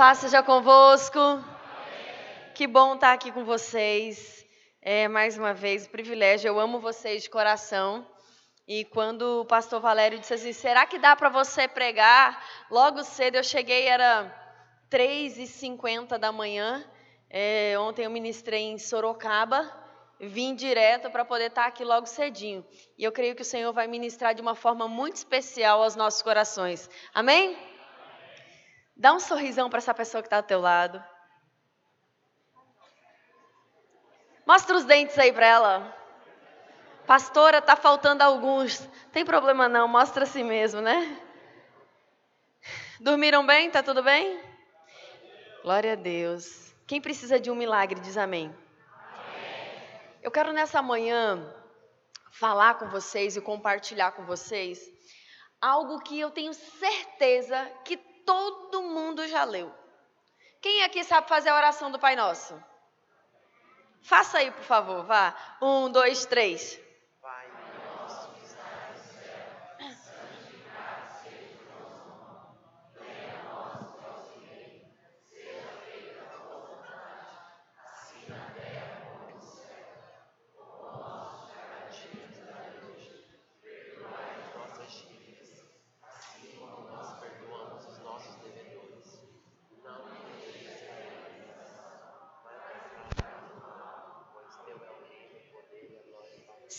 Paz seja convosco. Que bom estar aqui com vocês. É, mais uma vez, um privilégio. Eu amo vocês de coração. E quando o pastor Valério disse assim: será que dá para você pregar? Logo cedo eu cheguei, era 3h50 da manhã. É, ontem eu ministrei em Sorocaba. Vim direto para poder estar aqui logo cedinho. E eu creio que o Senhor vai ministrar de uma forma muito especial aos nossos corações. Amém? Dá um sorrisão para essa pessoa que está ao teu lado. Mostra os dentes aí para ela. Pastora, tá faltando alguns. Tem problema não, mostra assim mesmo, né? Dormiram bem? Tá tudo bem? Glória a Deus. Quem precisa de um milagre diz amém. Eu quero nessa manhã falar com vocês e compartilhar com vocês algo que eu tenho certeza que todo mundo já leu. Quem aqui sabe fazer a oração do Pai Nosso? Faça aí, por favor, vá. Um, dois, três.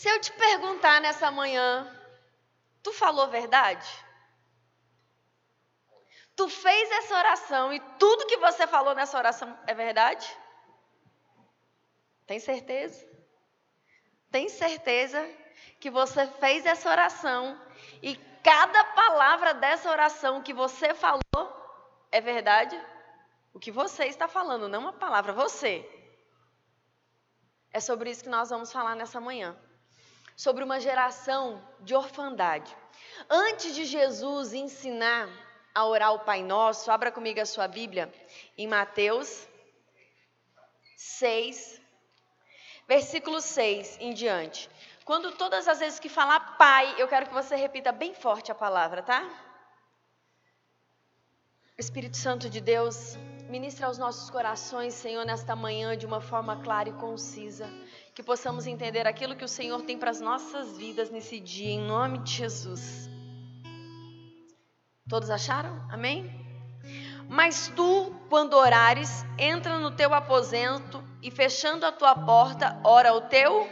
Se eu te perguntar nessa manhã, tu falou verdade? Tu fez essa oração e tudo que você falou nessa oração é verdade? Tem certeza? Tem certeza que você fez essa oração e cada palavra dessa oração que você falou é verdade? O que você está falando, não uma palavra, você. É sobre isso que nós vamos falar nessa manhã sobre uma geração de orfandade. Antes de Jesus ensinar a orar o Pai Nosso, abra comigo a sua Bíblia em Mateus 6, versículo 6 em diante. Quando todas as vezes que falar Pai, eu quero que você repita bem forte a palavra, tá? Espírito Santo de Deus, ministra aos nossos corações, Senhor, nesta manhã de uma forma clara e concisa que possamos entender aquilo que o Senhor tem para as nossas vidas nesse dia, em nome de Jesus. Todos acharam? Amém? Mas tu, quando orares, entra no teu aposento e fechando a tua porta, ora o teu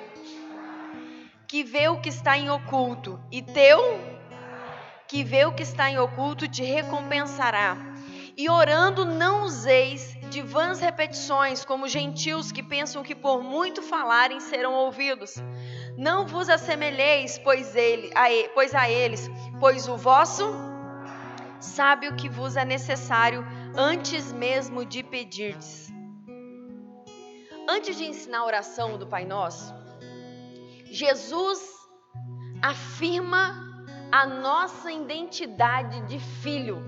que vê o que está em oculto, e teu que vê o que está em oculto te recompensará. E orando não useis de vãs repetições, como gentios que pensam que por muito falarem serão ouvidos. Não vos assemelheis, pois, ele, a, pois a eles, pois o vosso sabe o que vos é necessário antes mesmo de pedirdes. Antes de ensinar a oração do Pai Nosso, Jesus afirma a nossa identidade de filho.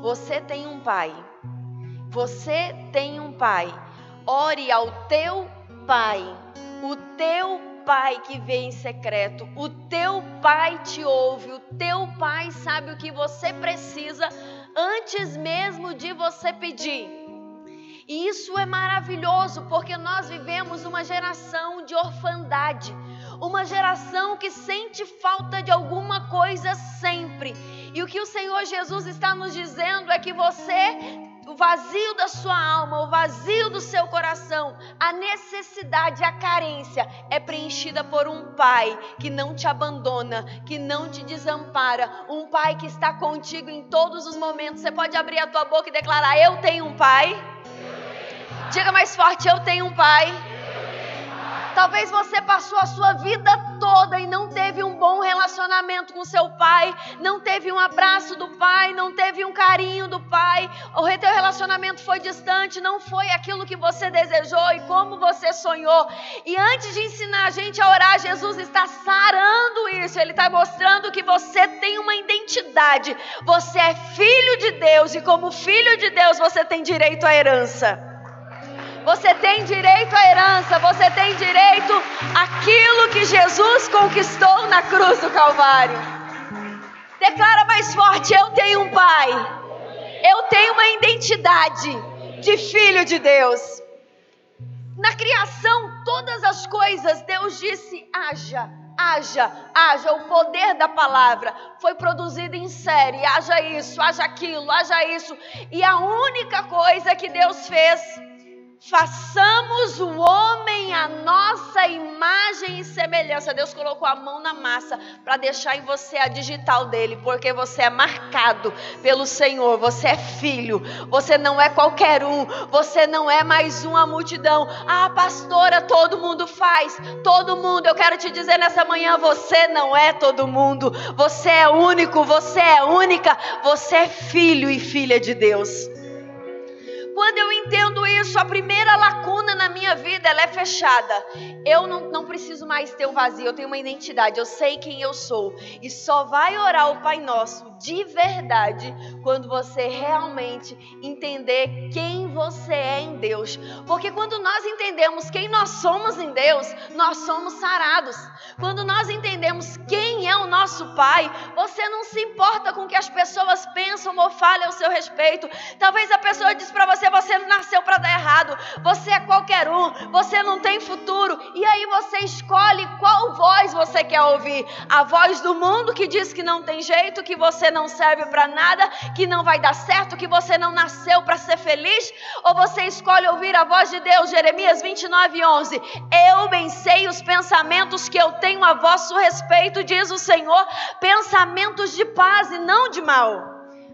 Você tem um pai. Você tem um pai. Ore ao teu pai. O teu pai que vê em secreto. O teu pai te ouve. O teu pai sabe o que você precisa antes mesmo de você pedir. E isso é maravilhoso porque nós vivemos uma geração de orfandade, uma geração que sente falta de alguma coisa sempre. E o que o Senhor Jesus está nos dizendo é que você o vazio da sua alma, o vazio do seu coração, a necessidade, a carência é preenchida por um pai que não te abandona, que não te desampara, um pai que está contigo em todos os momentos. Você pode abrir a tua boca e declarar: Eu tenho um pai. Diga mais forte: Eu tenho um pai. Talvez você passou a sua vida toda e não teve um bom relacionamento com seu pai, não teve um abraço do pai, não teve um carinho do pai, o teu relacionamento foi distante, não foi aquilo que você desejou e como você sonhou. E antes de ensinar a gente a orar, Jesus está sarando isso, ele está mostrando que você tem uma identidade, você é filho de Deus e como filho de Deus você tem direito à herança. Você tem direito à herança, você tem direito àquilo que Jesus conquistou na cruz do Calvário. Declara mais forte: Eu tenho um Pai. Eu tenho uma identidade de filho de Deus. Na criação, todas as coisas, Deus disse: haja, haja, haja. O poder da palavra foi produzido em série: haja isso, haja aquilo, haja isso. E a única coisa que Deus fez Façamos o homem a nossa imagem e semelhança. Deus colocou a mão na massa para deixar em você a digital dele, porque você é marcado pelo Senhor. Você é filho. Você não é qualquer um. Você não é mais uma multidão. Ah, pastora, todo mundo faz. Todo mundo. Eu quero te dizer nessa manhã: você não é todo mundo. Você é único. Você é única. Você é filho e filha de Deus. Quando eu entendo isso, a primeira lacuna na minha vida ela é fechada. Eu não, não preciso mais ter o vazio, eu tenho uma identidade, eu sei quem eu sou. E só vai orar o Pai Nosso de verdade quando você realmente entender quem você é em Deus. Porque quando nós entendemos quem nós somos em Deus, nós somos sarados. Quando nós entendemos quem é o nosso Pai, você não se importa com o que as pessoas pensam ou falem ao seu respeito. Talvez a pessoa diz para você: você não nasceu para dar errado, você é qualquer um, você não tem futuro. E aí você escolhe qual voz você quer ouvir: a voz do mundo que diz que não tem jeito, que você não serve para nada, que não vai dar certo, que você não nasceu para ser feliz, ou você escolhe ouvir a voz de Deus, Jeremias 29, 11. Eu bem sei os pensamentos que eu tenho a vosso respeito, diz o Senhor, pensamentos de paz e não de mal.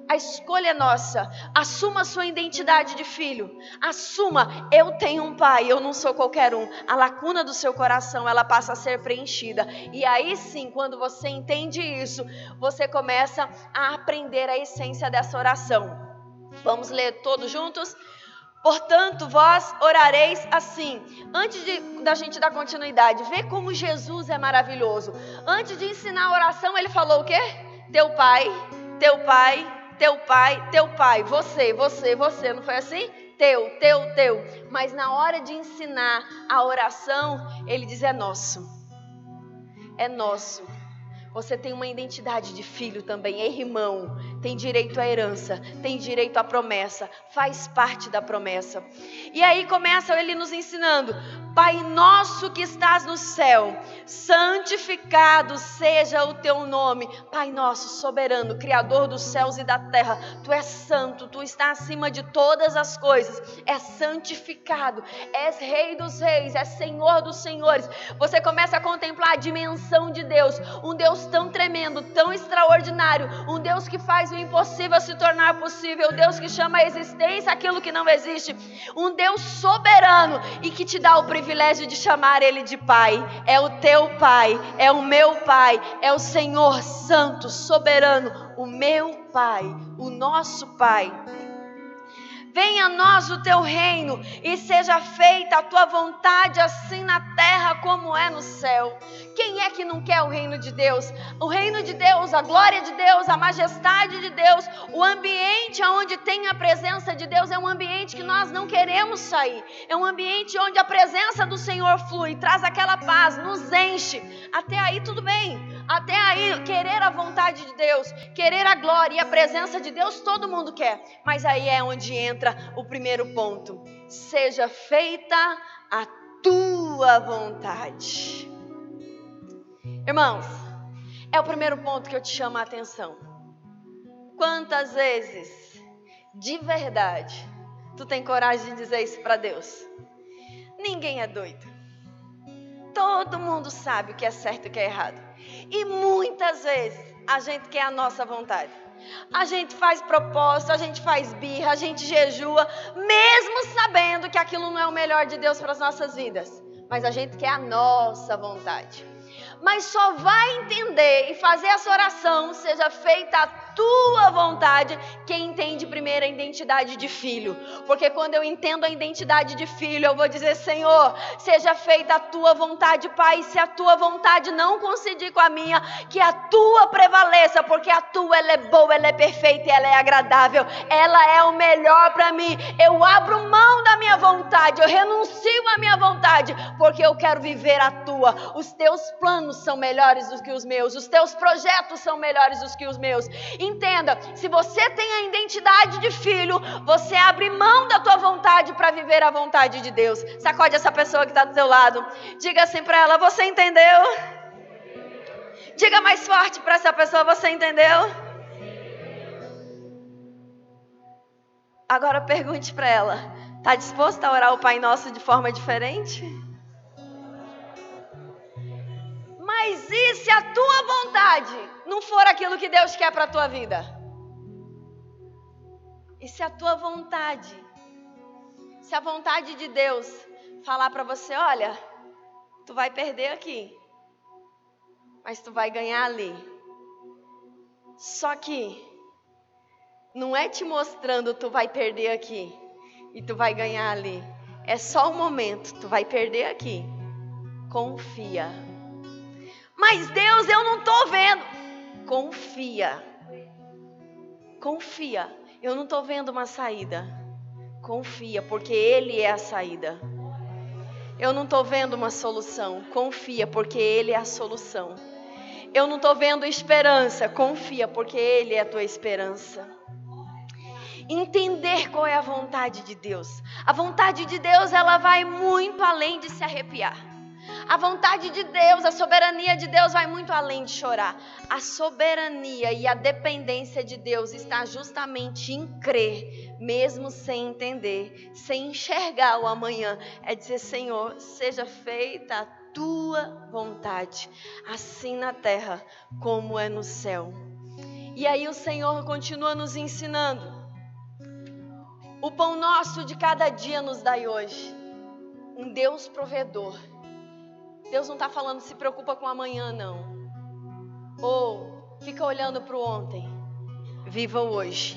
A escolha é nossa. Assuma a sua identidade de filho. Assuma, eu tenho um pai, eu não sou qualquer um. A lacuna do seu coração, ela passa a ser preenchida. E aí sim, quando você entende isso, você começa a aprender a essência dessa oração. Vamos ler todos juntos? Portanto, vós orareis assim. Antes de, da gente dar continuidade, vê como Jesus é maravilhoso. Antes de ensinar a oração, ele falou o quê? Teu pai, teu pai, teu pai, teu pai, você, você, você, não foi assim? Teu, teu, teu. Mas na hora de ensinar a oração, ele diz: é nosso. É nosso. Você tem uma identidade de filho também, é irmão, tem direito à herança, tem direito à promessa, faz parte da promessa. E aí começa ele nos ensinando: Pai nosso que estás no céu, santificado seja o teu nome. Pai nosso, soberano, Criador dos céus e da terra, tu és santo, tu estás acima de todas as coisas, és santificado, és Rei dos reis, és Senhor dos senhores. Você começa a contemplar a dimensão de Deus, um Deus tão tremendo, tão extraordinário, um Deus que faz o impossível se tornar possível, Deus que chama a existência aquilo que não existe, um Deus soberano e que te dá o privilégio de chamar Ele de Pai. É o teu Pai, é o meu Pai, é o Senhor Santo, soberano, o meu Pai, o nosso Pai. Venha a nós o teu reino e seja feita a tua vontade, assim na terra como é no céu. Quem é que não quer o reino de Deus? O reino de Deus, a glória de Deus, a majestade de Deus, o ambiente onde tem a presença de Deus é um ambiente que nós não queremos sair. É um ambiente onde a presença do Senhor flui, traz aquela paz, nos enche. Até aí tudo bem. Até aí, querer a vontade de Deus, querer a glória e a presença de Deus, todo mundo quer. Mas aí é onde entra o primeiro ponto: seja feita a tua vontade. Irmãos, é o primeiro ponto que eu te chamo a atenção. Quantas vezes, de verdade, tu tem coragem de dizer isso para Deus? Ninguém é doido. Todo mundo sabe o que é certo e o que é errado. E muitas vezes a gente quer a nossa vontade. A gente faz propósito, a gente faz birra, a gente jejua, mesmo sabendo que aquilo não é o melhor de Deus para as nossas vidas. Mas a gente quer a nossa vontade. Mas só vai entender e fazer essa oração seja feita tua vontade, quem entende primeiro a identidade de filho. Porque quando eu entendo a identidade de filho, eu vou dizer: Senhor, seja feita a tua vontade, Pai. Se a tua vontade não coincidir com a minha, que a tua prevaleça, porque a tua ela é boa, ela é perfeita e ela é agradável. Ela é o melhor para mim. Eu abro mão da minha vontade, eu renuncio à minha vontade, porque eu quero viver a tua. Os teus planos são melhores do que os meus, os teus projetos são melhores do que os meus. E Entenda, se você tem a identidade de filho, você abre mão da tua vontade para viver a vontade de Deus. Sacode essa pessoa que está do seu lado. Diga assim para ela: Você entendeu? Diga mais forte para essa pessoa: Você entendeu? Agora pergunte para ela: Está disposta a orar o Pai Nosso de forma diferente? Mas e se a tua vontade não for aquilo que Deus quer para a tua vida? E se a tua vontade, se a vontade de Deus falar para você, olha, tu vai perder aqui, mas tu vai ganhar ali. Só que não é te mostrando tu vai perder aqui e tu vai ganhar ali. É só um momento, tu vai perder aqui. Confia. Mas Deus, eu não estou vendo. Confia. Confia. Eu não estou vendo uma saída. Confia, porque Ele é a saída. Eu não estou vendo uma solução. Confia, porque Ele é a solução. Eu não estou vendo esperança. Confia, porque Ele é a tua esperança. Entender qual é a vontade de Deus. A vontade de Deus, ela vai muito além de se arrepiar. A vontade de Deus, a soberania de Deus vai muito além de chorar. A soberania e a dependência de Deus está justamente em crer, mesmo sem entender, sem enxergar o amanhã. É dizer, Senhor, seja feita a tua vontade, assim na terra como é no céu. E aí o Senhor continua nos ensinando. O pão nosso de cada dia nos dai hoje. Um Deus provedor Deus não está falando se preocupa com amanhã, não. Ou fica olhando para o ontem. Viva o hoje.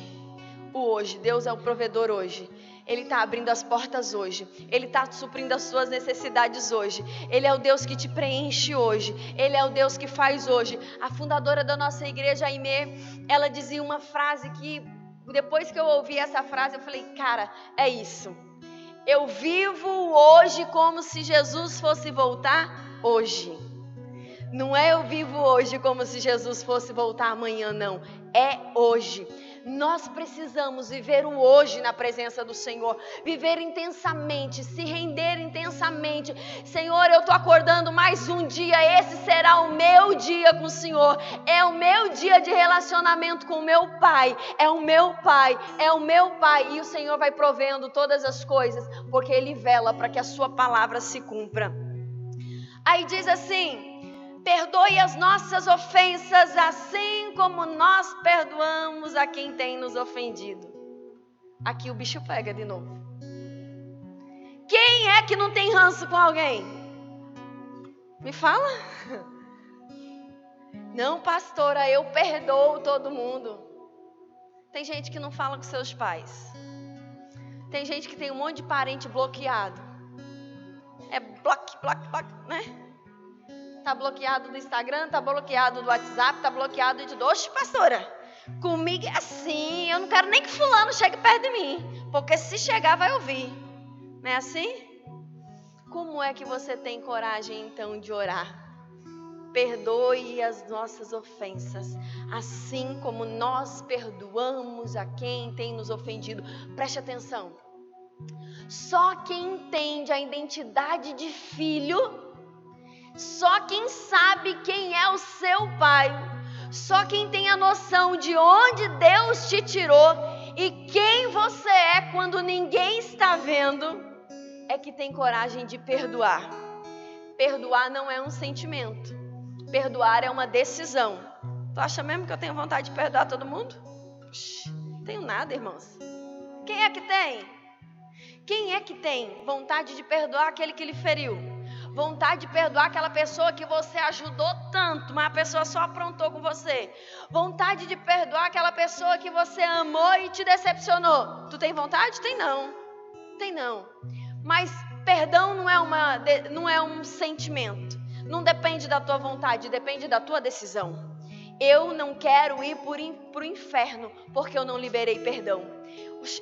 O hoje. Deus é o provedor hoje. Ele está abrindo as portas hoje. Ele está suprindo as suas necessidades hoje. Ele é o Deus que te preenche hoje. Ele é o Deus que faz hoje. A fundadora da nossa igreja, Aimee, ela dizia uma frase que, depois que eu ouvi essa frase, eu falei, cara, é isso. Eu vivo hoje como se Jesus fosse voltar hoje. Não é eu vivo hoje como se Jesus fosse voltar amanhã, não. É hoje. Nós precisamos viver o hoje na presença do Senhor, viver intensamente, se render intensamente. Senhor, eu estou acordando mais um dia, esse será o meu dia com o Senhor. É o meu dia de relacionamento com o meu Pai. É o meu Pai, é o meu Pai. E o Senhor vai provendo todas as coisas, porque Ele vela para que a Sua palavra se cumpra. Aí diz assim: Perdoe as nossas ofensas, assim como nós perdoamos a quem tem nos ofendido. Aqui o bicho pega de novo. Quem é que não tem ranço com alguém? Me fala. Não, pastora, eu perdoo todo mundo. Tem gente que não fala com seus pais. Tem gente que tem um monte de parente bloqueado. É bloque, bloque, bloque, né? Tá bloqueado do Instagram, tá bloqueado do WhatsApp, tá bloqueado de. Oxe, pastora, comigo é assim. Eu não quero nem que Fulano chegue perto de mim. Porque se chegar, vai ouvir. Não é assim? Como é que você tem coragem então de orar? Perdoe as nossas ofensas, assim como nós perdoamos a quem tem nos ofendido. Preste atenção. Só quem entende a identidade de filho só quem sabe quem é o seu pai, só quem tem a noção de onde Deus te tirou e quem você é quando ninguém está vendo, é que tem coragem de perdoar. Perdoar não é um sentimento, perdoar é uma decisão. Tu acha mesmo que eu tenho vontade de perdoar todo mundo? Não tenho nada, irmãos. Quem é que tem? Quem é que tem vontade de perdoar aquele que lhe feriu? Vontade de perdoar aquela pessoa que você ajudou tanto, mas a pessoa só aprontou com você. Vontade de perdoar aquela pessoa que você amou e te decepcionou. Tu tem vontade? Tem não. Tem não. Mas perdão não é, uma, não é um sentimento. Não depende da tua vontade, depende da tua decisão. Eu não quero ir para o inferno porque eu não liberei perdão.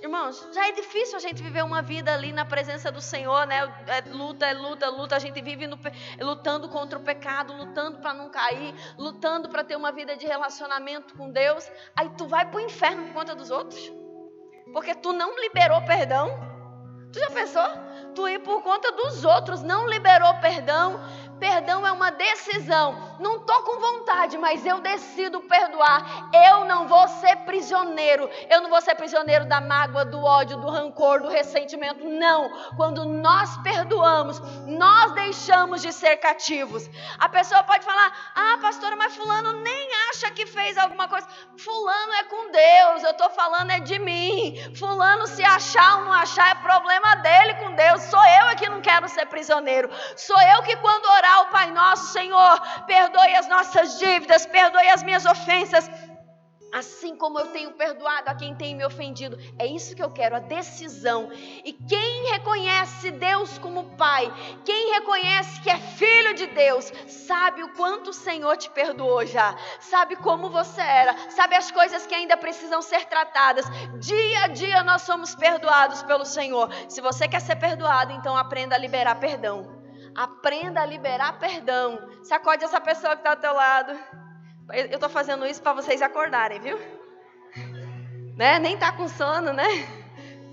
Irmãos, já é difícil a gente viver uma vida ali na presença do Senhor, né? É luta, é luta, luta. A gente vive no, lutando contra o pecado, lutando para não cair, lutando para ter uma vida de relacionamento com Deus. Aí tu vai para o inferno por conta dos outros, porque tu não liberou perdão. Tu já pensou? Tu ir por conta dos outros, não liberou perdão, é decisão. Não estou com vontade, mas eu decido perdoar. Eu não vou ser prisioneiro. Eu não vou ser prisioneiro da mágoa, do ódio, do rancor, do ressentimento. Não. Quando nós perdoamos, nós deixamos de ser cativos. A pessoa pode falar: Ah, pastora, mas Fulano nem acha que fez alguma coisa. Fulano é com Deus. Eu estou falando é de mim. Fulano, se achar ou não achar, é problema dele com Deus. Sou eu é que não quero ser prisioneiro. Sou eu que, quando orar, o Pai Nosso, Senhor, perdoe as nossas dívidas, perdoe as minhas ofensas, assim como eu tenho perdoado a quem tem me ofendido. É isso que eu quero, a decisão. E quem reconhece Deus como Pai, quem reconhece que é filho de Deus, sabe o quanto o Senhor te perdoou já, sabe como você era, sabe as coisas que ainda precisam ser tratadas. Dia a dia nós somos perdoados pelo Senhor. Se você quer ser perdoado, então aprenda a liberar perdão. Aprenda a liberar perdão. Sacode essa pessoa que está ao teu lado. Eu estou fazendo isso para vocês acordarem, viu? Né? Nem tá com sono, né?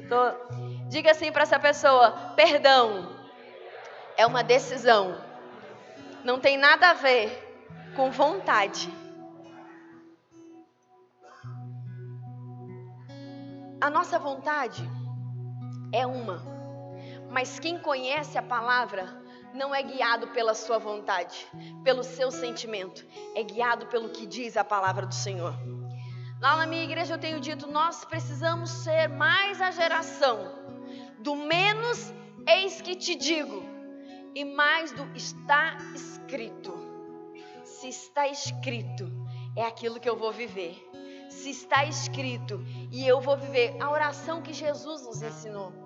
Tô... Diga assim para essa pessoa: perdão é uma decisão. Não tem nada a ver com vontade. A nossa vontade é uma, mas quem conhece a palavra não é guiado pela sua vontade, pelo seu sentimento, é guiado pelo que diz a palavra do Senhor. Lá na minha igreja eu tenho dito: nós precisamos ser mais a geração do menos eis que te digo, e mais do está escrito. Se está escrito, é aquilo que eu vou viver. Se está escrito e eu vou viver a oração que Jesus nos ensinou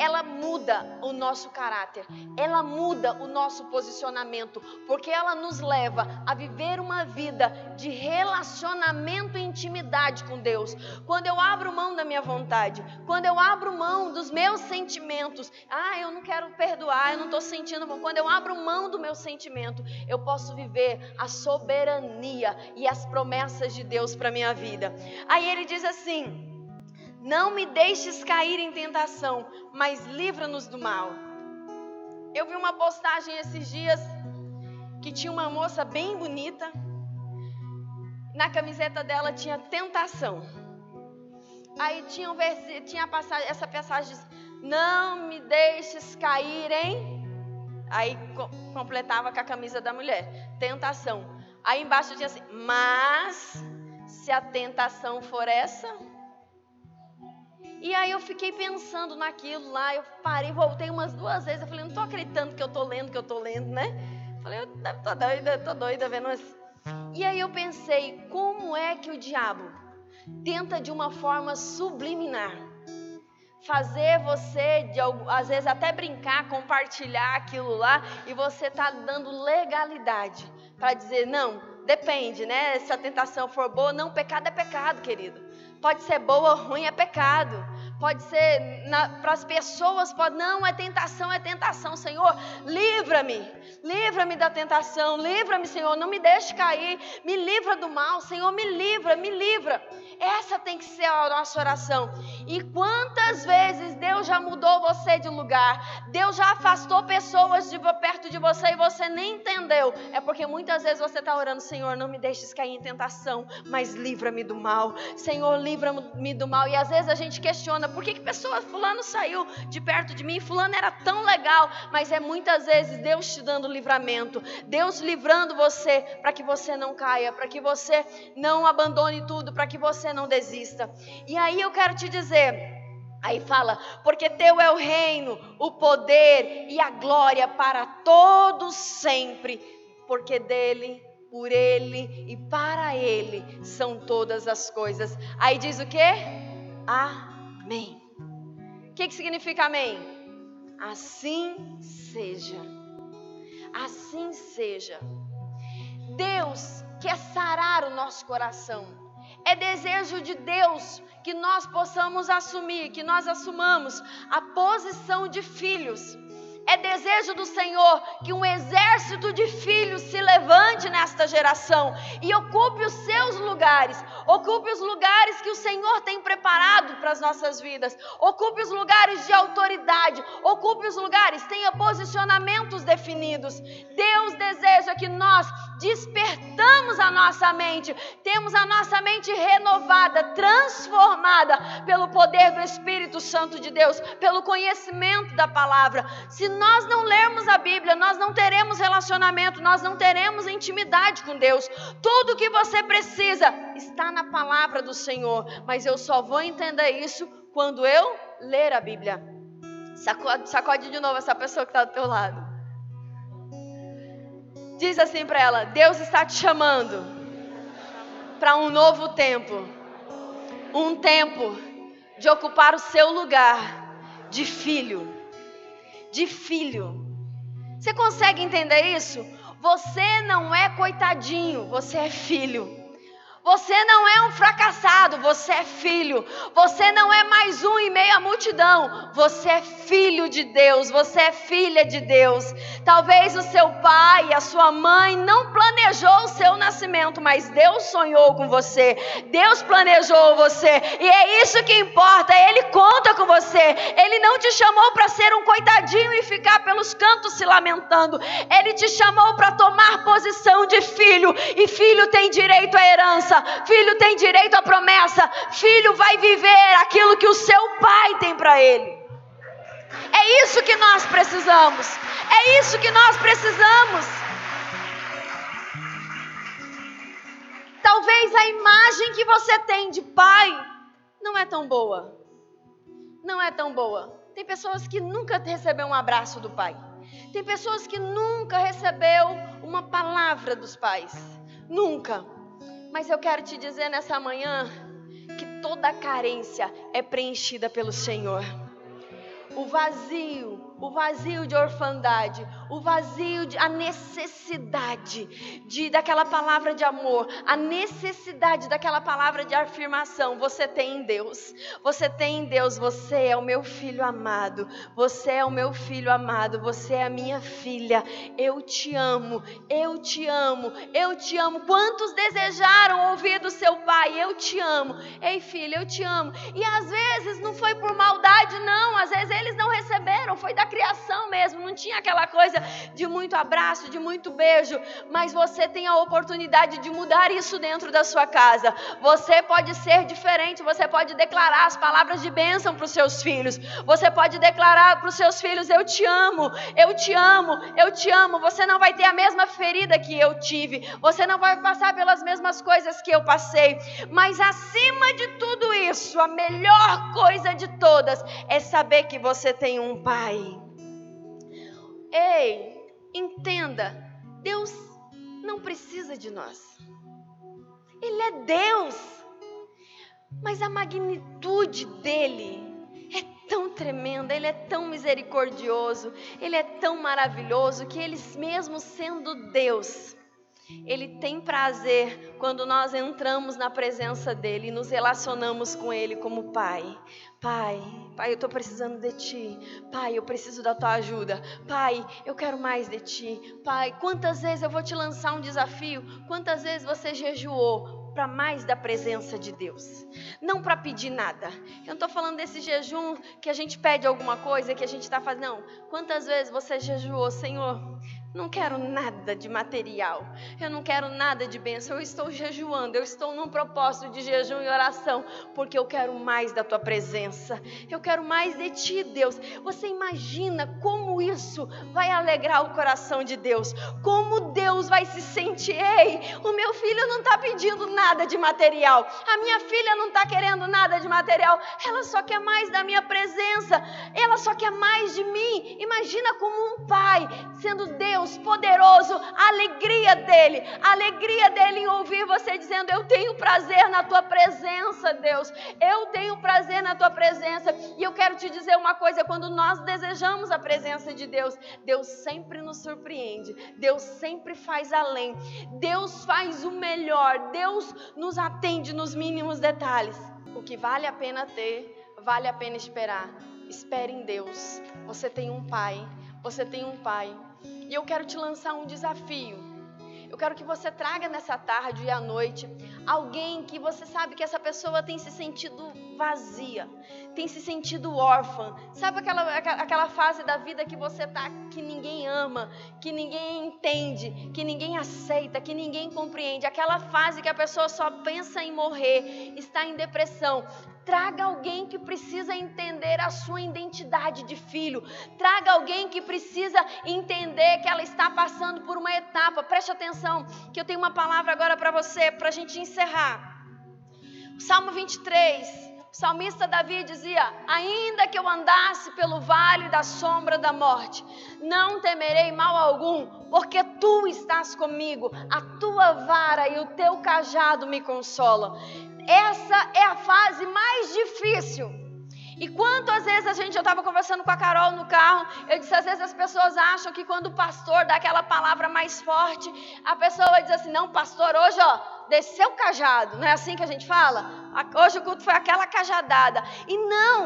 ela muda o nosso caráter, ela muda o nosso posicionamento, porque ela nos leva a viver uma vida de relacionamento e intimidade com Deus. Quando eu abro mão da minha vontade, quando eu abro mão dos meus sentimentos, ah, eu não quero perdoar, eu não estou sentindo. Quando eu abro mão do meu sentimento, eu posso viver a soberania e as promessas de Deus para minha vida. Aí ele diz assim: não me deixes cair em tentação, mas livra-nos do mal. Eu vi uma postagem esses dias que tinha uma moça bem bonita. Na camiseta dela tinha tentação. Aí tinha, um vers... tinha passagem, essa passagem não me deixes cair em. Aí co completava com a camisa da mulher. Tentação. Aí embaixo tinha assim, mas se a tentação for essa, e aí eu fiquei pensando naquilo lá, eu parei, voltei umas duas vezes, eu falei, não estou acreditando que eu estou lendo, que eu estou lendo, né? Falei, eu tô doida, tô doida vendo isso. E aí eu pensei, como é que o diabo tenta de uma forma subliminar fazer você, de, às vezes até brincar, compartilhar aquilo lá, e você tá dando legalidade para dizer, não, depende, né? Se a tentação for boa, não, pecado é pecado, querido. Pode ser boa ou ruim, é pecado. Pode ser para as pessoas, pode não, é tentação, é tentação. Senhor, livra-me, livra-me da tentação, livra-me, Senhor, não me deixe cair, me livra do mal, Senhor, me livra, me livra. Essa tem que ser a nossa oração. E quantas vezes Deus já mudou você de lugar, Deus já afastou pessoas de perto de você e você nem entendeu. É porque muitas vezes você está orando, Senhor, não me deixes cair em tentação, mas livra-me do mal. Senhor, livra-me do mal. E às vezes a gente questiona, por que, que pessoa, fulano saiu de perto de mim, fulano era tão legal, mas é muitas vezes Deus te dando livramento, Deus livrando você para que você não caia, para que você não abandone tudo, para que você não desista. E aí eu quero te dizer, Aí fala, porque teu é o reino, o poder e a glória para todos sempre, porque dele, por ele e para ele são todas as coisas. Aí diz o que? Amém. O que, que significa amém? Assim seja. Assim seja. Deus quer sarar o nosso coração. É desejo de Deus que nós possamos assumir, que nós assumamos a posição de filhos. É desejo do Senhor que um exército de filhos se levante nesta geração e ocupe os seus lugares, ocupe os lugares que o Senhor tem preparado para as nossas vidas, ocupe os lugares de autoridade, ocupe os lugares, tenha posicionamentos definidos. Deus deseja que nós despertamos a nossa mente, temos a nossa mente renovada, transformada pelo poder do Espírito Santo de Deus, pelo conhecimento da palavra. Se nós não lermos a Bíblia, nós não teremos relacionamento, nós não teremos intimidade com Deus. Tudo que você precisa está na palavra do Senhor, mas eu só vou entender isso quando eu ler a Bíblia. Sacode, sacode de novo essa pessoa que está do teu lado. Diz assim para ela: Deus está te chamando para um novo tempo, um tempo de ocupar o seu lugar de filho de filho. Você consegue entender isso? Você não é coitadinho, você é filho. Você não é um fracassado, você é filho. Você não é mais um em meio à multidão. Você é filho de Deus, você é filha de Deus. Talvez o seu pai e a sua mãe não planejou o seu nascimento, mas Deus sonhou com você. Deus planejou você. E é isso que importa. Ele conta com você. Ele não te chamou para ser um coitadinho e ficar pelos cantos se lamentando. Ele te chamou para tomar posição de filho. E filho tem direito à herança filho tem direito à promessa, filho vai viver aquilo que o seu pai tem para ele. É isso que nós precisamos. É isso que nós precisamos. Talvez a imagem que você tem de pai não é tão boa. Não é tão boa. Tem pessoas que nunca recebeu um abraço do pai. Tem pessoas que nunca recebeu uma palavra dos pais. Nunca. Mas eu quero te dizer nessa manhã que toda carência é preenchida pelo Senhor. O vazio o vazio de orfandade, o vazio de a necessidade de daquela palavra de amor, a necessidade daquela palavra de afirmação. Você tem em Deus. Você tem em Deus, você é o meu filho amado. Você é o meu filho amado, você é a minha filha. Eu te amo. Eu te amo. Eu te amo. Quantos desejaram ouvir do seu pai? Eu te amo. Ei, filha, eu te amo. E às vezes não foi por maldade não, às vezes eles não receberam, foi da criação mesmo, não tinha aquela coisa de muito abraço, de muito beijo, mas você tem a oportunidade de mudar isso dentro da sua casa. Você pode ser diferente, você pode declarar as palavras de bênção para os seus filhos. Você pode declarar para os seus filhos: Eu te amo, eu te amo, eu te amo. Você não vai ter a mesma ferida que eu tive, você não vai passar pelas mesmas coisas que eu passei, mas acima de tudo isso, a melhor coisa de todas é saber que você tem um pai. Ei, entenda, Deus não precisa de nós. Ele é Deus. Mas a magnitude dele é tão tremenda, ele é tão misericordioso, ele é tão maravilhoso que ele mesmo sendo Deus, ele tem prazer quando nós entramos na presença dele e nos relacionamos com ele como pai. Pai, Pai, eu estou precisando de Ti. Pai, eu preciso da Tua ajuda. Pai, eu quero mais de Ti. Pai, quantas vezes eu vou te lançar um desafio? Quantas vezes você jejuou para mais da presença de Deus? Não para pedir nada. Eu não estou falando desse jejum que a gente pede alguma coisa, que a gente está fazendo. Não. Quantas vezes você jejuou, Senhor? Não quero nada de material. Eu não quero nada de bênção. Eu estou jejuando. Eu estou num propósito de jejum e oração. Porque eu quero mais da tua presença. Eu quero mais de ti, Deus. Você imagina como isso vai alegrar o coração de Deus? Como Deus vai se sentir? Ei, o meu filho não está pedindo nada de material. A minha filha não está querendo nada de material. Ela só quer mais da minha presença. Ela só quer mais de mim. Imagina como um pai, sendo Deus Deus poderoso, a alegria dele, a alegria dele em ouvir você dizendo: Eu tenho prazer na tua presença, Deus, eu tenho prazer na tua presença. E eu quero te dizer uma coisa: quando nós desejamos a presença de Deus, Deus sempre nos surpreende, Deus sempre faz além, Deus faz o melhor, Deus nos atende nos mínimos detalhes. O que vale a pena ter, vale a pena esperar. Espere em Deus. Você tem um pai. Você tem um pai. E eu quero te lançar um desafio. Eu quero que você traga nessa tarde e à noite alguém que você sabe que essa pessoa tem se sentido vazia, tem se sentido órfã. Sabe aquela, aquela fase da vida que você tá que ninguém ama, que ninguém entende, que ninguém aceita, que ninguém compreende. Aquela fase que a pessoa só pensa em morrer, está em depressão. Traga alguém que precisa entender a sua identidade de filho. Traga alguém que precisa entender que ela está passando por uma etapa. Preste atenção, que eu tenho uma palavra agora para você, para a gente encerrar. Salmo 23. O salmista Davi dizia: Ainda que eu andasse pelo vale da sombra da morte, não temerei mal algum, porque tu estás comigo, a tua vara e o teu cajado me consolam. Essa é a fase mais difícil. E quantas vezes a gente, eu estava conversando com a Carol no carro, eu disse, às vezes as pessoas acham que quando o pastor dá aquela palavra mais forte, a pessoa diz assim, não pastor, hoje ó, desceu o cajado, não é assim que a gente fala? Hoje o culto foi aquela cajadada. E não,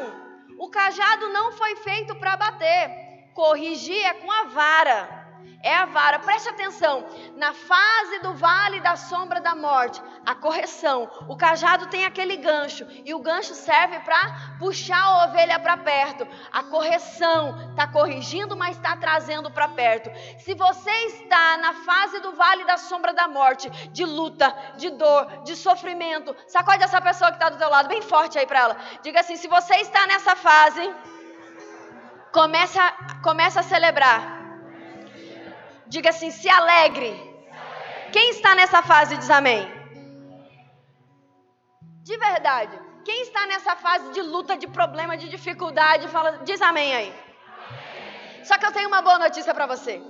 o cajado não foi feito para bater, corrigir é com a vara. É a vara, preste atenção. Na fase do vale da sombra da morte, a correção. O cajado tem aquele gancho e o gancho serve para puxar a ovelha para perto. A correção está corrigindo, mas está trazendo para perto. Se você está na fase do vale da sombra da morte, de luta, de dor, de sofrimento, sacode essa pessoa que está do teu lado bem forte aí para ela. Diga assim: se você está nessa fase, começa, começa a celebrar Diga assim: se alegre. Quem está nessa fase diz amém. De verdade. Quem está nessa fase de luta, de problema, de dificuldade, fala, diz amém aí. Só que eu tenho uma boa notícia para você.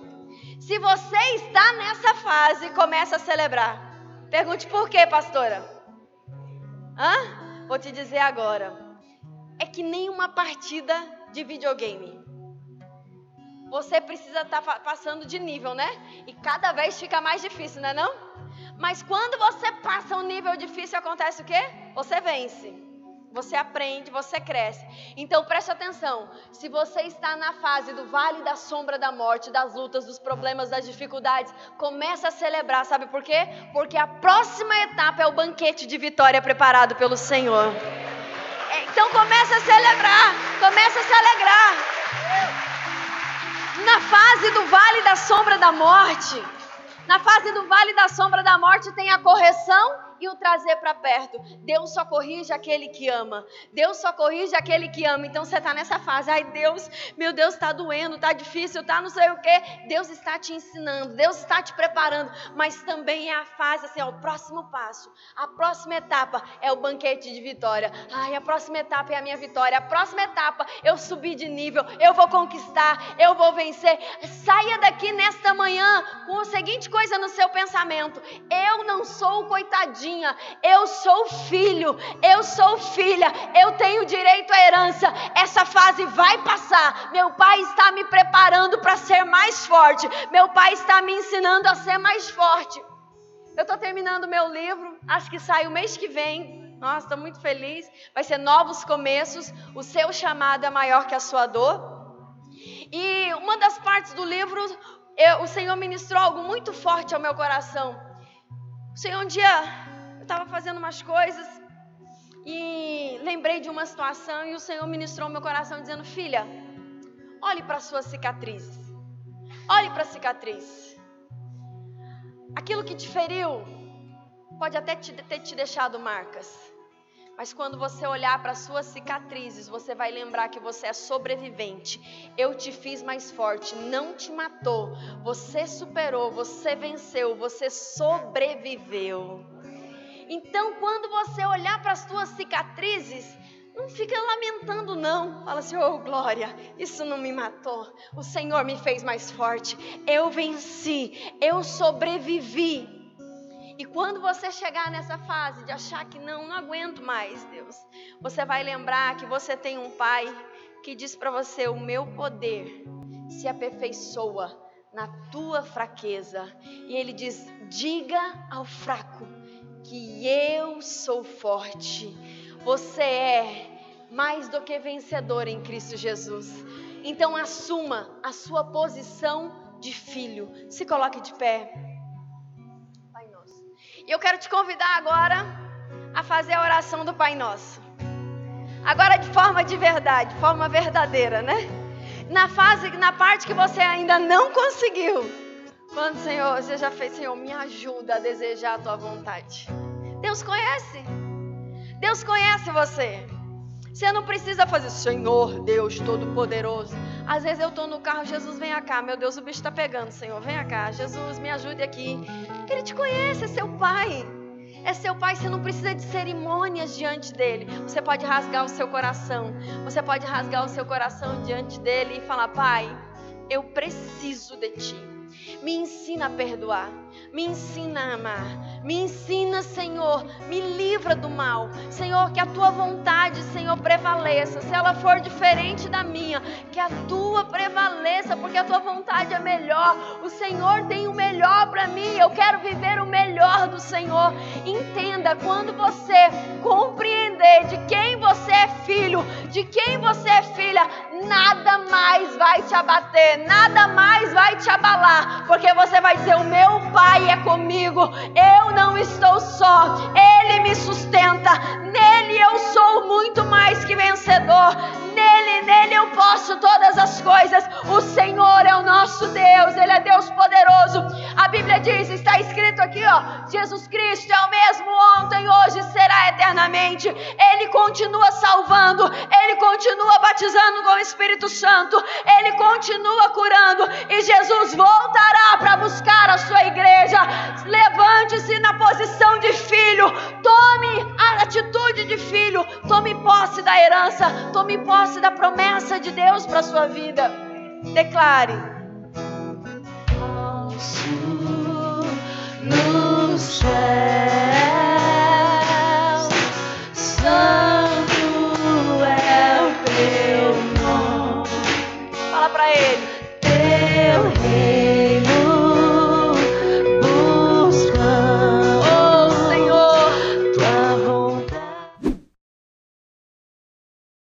Se você está nessa fase, comece a celebrar. Pergunte por quê, pastora? Hã? Vou te dizer agora. É que nem uma partida de videogame você precisa estar tá passando de nível, né? E cada vez fica mais difícil, não é não? Mas quando você passa um nível difícil, acontece o quê? Você vence. Você aprende, você cresce. Então preste atenção. Se você está na fase do vale da sombra da morte, das lutas, dos problemas, das dificuldades, comece a celebrar. Sabe por quê? Porque a próxima etapa é o banquete de vitória preparado pelo Senhor. É, então comece a celebrar, comece a se alegrar na fase do vale da sombra da morte. Na fase do vale da sombra da morte tem a correção e o trazer para perto. Deus só corrige aquele que ama. Deus só corrige aquele que ama. Então você está nessa fase. Ai, Deus, meu Deus, está doendo, está difícil, está não sei o quê. Deus está te ensinando, Deus está te preparando. Mas também é a fase, assim, ó, o próximo passo. A próxima etapa é o banquete de vitória. Ai, a próxima etapa é a minha vitória. A próxima etapa eu subir de nível. Eu vou conquistar, eu vou vencer. Saia daqui nesta manhã com a seguinte coisa no seu pensamento: eu não sou o coitadinho eu sou filho, eu sou filha, eu tenho direito à herança. Essa fase vai passar. Meu pai está me preparando para ser mais forte. Meu pai está me ensinando a ser mais forte. Eu estou terminando meu livro, acho que sai o mês que vem. Nossa, estou muito feliz. Vai ser novos começos. O seu chamado é maior que a sua dor. E uma das partes do livro, eu, o Senhor ministrou algo muito forte ao meu coração. O Senhor um dia eu estava fazendo umas coisas e lembrei de uma situação e o Senhor ministrou meu coração dizendo: Filha, olhe para suas cicatrizes. Olhe para a cicatriz. Aquilo que te feriu pode até te, ter te deixado marcas. Mas quando você olhar para suas cicatrizes, você vai lembrar que você é sobrevivente. Eu te fiz mais forte, não te matou. Você superou, você venceu, você sobreviveu. Então, quando você olhar para as suas cicatrizes, não fica lamentando, não. Fala assim: oh, glória, isso não me matou. O Senhor me fez mais forte. Eu venci, eu sobrevivi. E quando você chegar nessa fase de achar que não, não aguento mais, Deus, você vai lembrar que você tem um Pai que diz para você: o meu poder se aperfeiçoa na tua fraqueza. E ele diz: diga ao fraco que eu sou forte. Você é mais do que vencedor em Cristo Jesus. Então assuma a sua posição de filho. Se coloque de pé. Pai Nosso. E eu quero te convidar agora a fazer a oração do Pai Nosso. Agora de forma de verdade, forma verdadeira, né? Na fase, na parte que você ainda não conseguiu. Quando, Senhor, você já fez, Senhor, me ajuda a desejar a tua vontade. Deus conhece. Deus conhece você. Você não precisa fazer, Senhor Deus Todo-Poderoso. Às vezes eu estou no carro, Jesus, vem cá, meu Deus, o bicho está pegando, Senhor, vem cá, Jesus, me ajude aqui. Ele te conhece, é seu Pai. É seu Pai, você não precisa de cerimônias diante dele. Você pode rasgar o seu coração. Você pode rasgar o seu coração diante dele e falar: Pai, eu preciso de ti. Me ensina a perdoar. Me ensina a amar. Me ensina, Senhor. Me livra do mal. Senhor, que a tua vontade, Senhor, prevaleça. Se ela for diferente da minha, que a tua prevaleça, porque a tua vontade é melhor. O Senhor tem o melhor para mim. Eu quero viver o melhor do Senhor. Entenda, quando você compreender de quem você é filho, de quem você é filha, nada mais vai te abater, nada mais vai te abalar, porque você vai dizer: O meu Pai é comigo, eu não estou só, Ele me sustenta, nele eu sou muito mais que vencedor, nele, nele eu posso todas as coisas. O Senhor é o nosso Deus, Ele é Deus poderoso. Diz, está escrito aqui, ó, Jesus Cristo é o mesmo ontem, hoje será eternamente. Ele continua salvando, Ele continua batizando com o Espírito Santo, Ele continua curando e Jesus voltará para buscar a sua igreja. Levante-se na posição de filho, tome a atitude de filho, tome posse da herança, tome posse da promessa de Deus para sua vida. Declare. No céu.